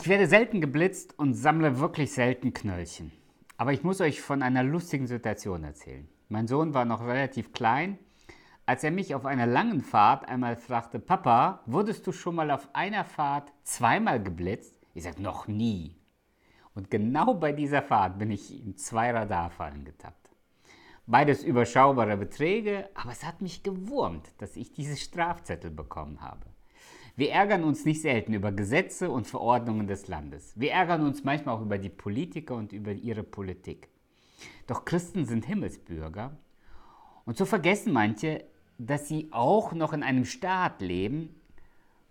Ich werde selten geblitzt und sammle wirklich selten Knöllchen. Aber ich muss euch von einer lustigen Situation erzählen. Mein Sohn war noch relativ klein, als er mich auf einer langen Fahrt einmal fragte, Papa, wurdest du schon mal auf einer Fahrt zweimal geblitzt? Ich sagte, noch nie. Und genau bei dieser Fahrt bin ich in zwei Radarfallen getappt. Beides überschaubare Beträge, aber es hat mich gewurmt, dass ich diese Strafzettel bekommen habe. Wir ärgern uns nicht selten über Gesetze und Verordnungen des Landes. Wir ärgern uns manchmal auch über die Politiker und über ihre Politik. Doch Christen sind Himmelsbürger und so vergessen manche, dass sie auch noch in einem Staat leben,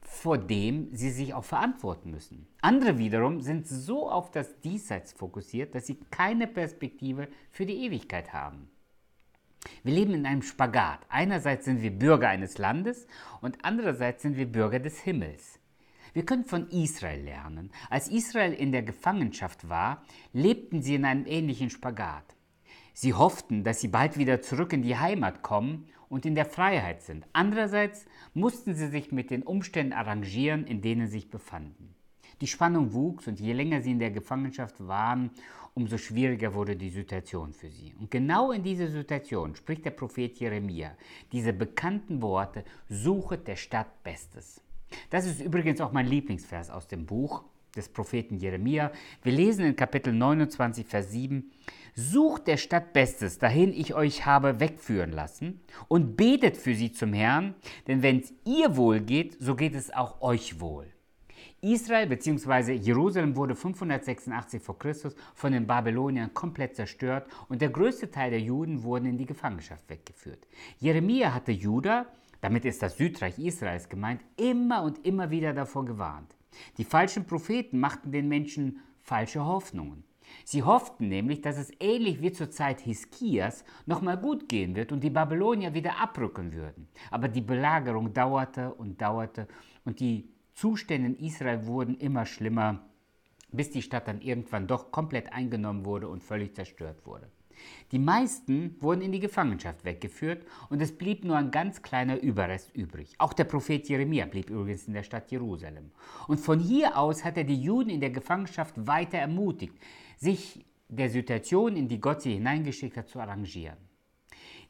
vor dem sie sich auch verantworten müssen. Andere wiederum sind so auf das Diesseits fokussiert, dass sie keine Perspektive für die Ewigkeit haben. Wir leben in einem Spagat. Einerseits sind wir Bürger eines Landes und andererseits sind wir Bürger des Himmels. Wir können von Israel lernen. Als Israel in der Gefangenschaft war, lebten sie in einem ähnlichen Spagat. Sie hofften, dass sie bald wieder zurück in die Heimat kommen und in der Freiheit sind. Andererseits mussten sie sich mit den Umständen arrangieren, in denen sie sich befanden. Die Spannung wuchs und je länger sie in der Gefangenschaft waren, umso schwieriger wurde die Situation für sie. Und genau in dieser Situation spricht der Prophet Jeremia diese bekannten Worte, suchet der Stadt Bestes. Das ist übrigens auch mein Lieblingsvers aus dem Buch des Propheten Jeremia. Wir lesen in Kapitel 29, Vers 7, Sucht der Stadt Bestes, dahin ich euch habe wegführen lassen, und betet für sie zum Herrn, denn wenn es ihr wohl geht, so geht es auch euch wohl. Israel bzw. Jerusalem wurde 586 vor Christus von den Babyloniern komplett zerstört und der größte Teil der Juden wurden in die Gefangenschaft weggeführt. Jeremia hatte Juda, damit ist das Südreich Israels gemeint, immer und immer wieder davor gewarnt. Die falschen Propheten machten den Menschen falsche Hoffnungen. Sie hofften nämlich, dass es ähnlich wie zur Zeit Hiskias nochmal gut gehen wird und die Babylonier wieder abrücken würden. Aber die Belagerung dauerte und dauerte und die Zustände in Israel wurden immer schlimmer, bis die Stadt dann irgendwann doch komplett eingenommen wurde und völlig zerstört wurde. Die meisten wurden in die Gefangenschaft weggeführt und es blieb nur ein ganz kleiner Überrest übrig. Auch der Prophet Jeremia blieb übrigens in der Stadt Jerusalem. Und von hier aus hat er die Juden in der Gefangenschaft weiter ermutigt, sich der Situation, in die Gott sie hineingeschickt hat, zu arrangieren.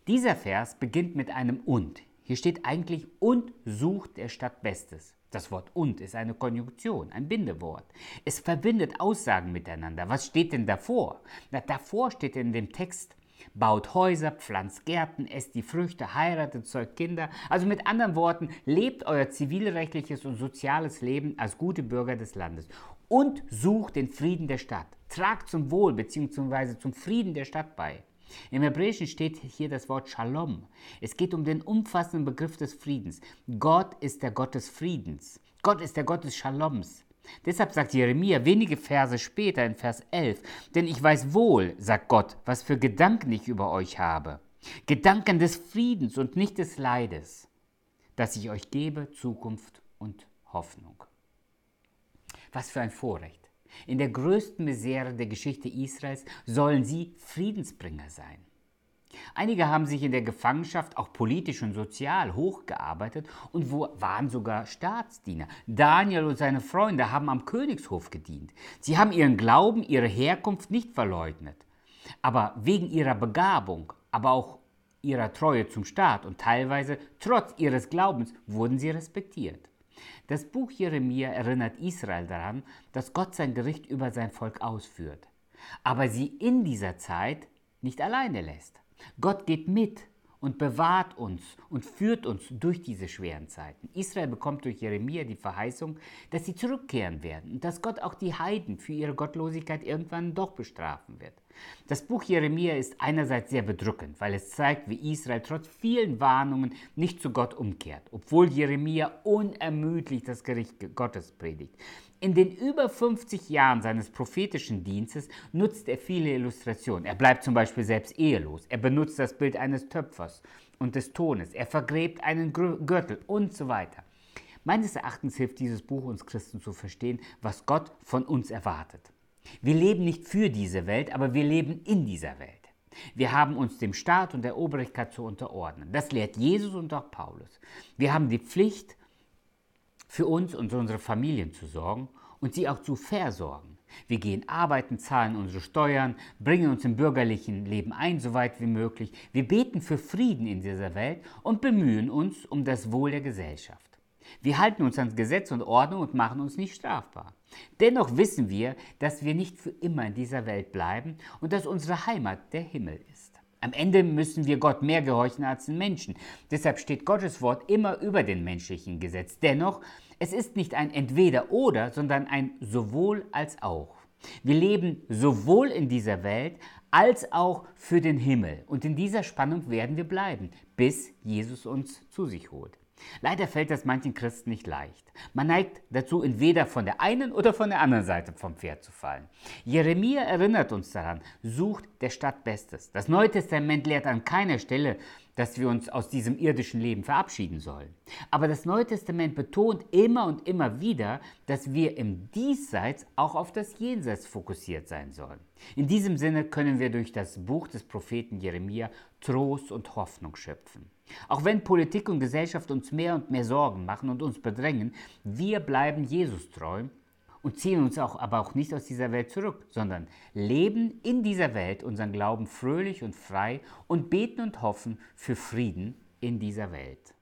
Dieser Vers beginnt mit einem Und. Hier steht eigentlich und sucht der Stadt Bestes. Das Wort und ist eine Konjunktion, ein Bindewort. Es verbindet Aussagen miteinander. Was steht denn davor? Na, davor steht in dem Text, baut Häuser, pflanzt Gärten, esst die Früchte, heiratet, zeugt Kinder. Also mit anderen Worten, lebt euer zivilrechtliches und soziales Leben als gute Bürger des Landes und sucht den Frieden der Stadt. Tragt zum Wohl bzw. zum Frieden der Stadt bei. Im Hebräischen steht hier das Wort Shalom. Es geht um den umfassenden Begriff des Friedens. Gott ist der Gott des Friedens. Gott ist der Gott des Shaloms. Deshalb sagt Jeremia wenige Verse später in Vers 11, denn ich weiß wohl, sagt Gott, was für Gedanken ich über euch habe. Gedanken des Friedens und nicht des Leides, dass ich euch gebe Zukunft und Hoffnung. Was für ein Vorrecht. In der größten Misere der Geschichte Israels sollen sie Friedensbringer sein. Einige haben sich in der Gefangenschaft auch politisch und sozial hochgearbeitet und waren sogar Staatsdiener. Daniel und seine Freunde haben am Königshof gedient. Sie haben ihren Glauben, ihre Herkunft nicht verleugnet. Aber wegen ihrer Begabung, aber auch ihrer Treue zum Staat und teilweise trotz ihres Glaubens wurden sie respektiert. Das Buch Jeremia erinnert Israel daran, dass Gott sein Gericht über sein Volk ausführt, aber sie in dieser Zeit nicht alleine lässt. Gott geht mit und bewahrt uns und führt uns durch diese schweren Zeiten. Israel bekommt durch Jeremia die Verheißung, dass sie zurückkehren werden und dass Gott auch die Heiden für ihre Gottlosigkeit irgendwann doch bestrafen wird. Das Buch Jeremia ist einerseits sehr bedrückend, weil es zeigt, wie Israel trotz vielen Warnungen nicht zu Gott umkehrt, obwohl Jeremia unermüdlich das Gericht Gottes predigt. In den über 50 Jahren seines prophetischen Dienstes nutzt er viele Illustrationen. Er bleibt zum Beispiel selbst ehelos. Er benutzt das Bild eines Töpfers und des Tones. Er vergräbt einen Gürtel und so weiter. Meines Erachtens hilft dieses Buch uns Christen zu verstehen, was Gott von uns erwartet. Wir leben nicht für diese Welt, aber wir leben in dieser Welt. Wir haben uns dem Staat und der Obrigkeit zu unterordnen. Das lehrt Jesus und auch Paulus. Wir haben die Pflicht, für uns und unsere Familien zu sorgen und sie auch zu versorgen. Wir gehen arbeiten, zahlen unsere Steuern, bringen uns im bürgerlichen Leben ein, so weit wie möglich. Wir beten für Frieden in dieser Welt und bemühen uns um das Wohl der Gesellschaft. Wir halten uns an Gesetz und Ordnung und machen uns nicht strafbar. Dennoch wissen wir, dass wir nicht für immer in dieser Welt bleiben und dass unsere Heimat der Himmel ist. Am Ende müssen wir Gott mehr gehorchen als den Menschen. Deshalb steht Gottes Wort immer über den menschlichen Gesetz. Dennoch, es ist nicht ein Entweder-Oder, sondern ein sowohl als auch. Wir leben sowohl in dieser Welt als auch für den Himmel. Und in dieser Spannung werden wir bleiben, bis Jesus uns zu sich holt. Leider fällt das manchen Christen nicht leicht. Man neigt dazu, entweder von der einen oder von der anderen Seite vom Pferd zu fallen. Jeremia erinnert uns daran, sucht der Stadt Bestes. Das Neue Testament lehrt an keiner Stelle, dass wir uns aus diesem irdischen Leben verabschieden sollen. Aber das Neue Testament betont immer und immer wieder, dass wir im Diesseits auch auf das Jenseits fokussiert sein sollen. In diesem Sinne können wir durch das Buch des Propheten Jeremia Trost und Hoffnung schöpfen. Auch wenn Politik und Gesellschaft uns mehr und mehr Sorgen machen und uns bedrängen, wir bleiben Jesus treu und ziehen uns auch, aber auch nicht aus dieser Welt zurück, sondern leben in dieser Welt unseren Glauben fröhlich und frei und beten und hoffen für Frieden in dieser Welt.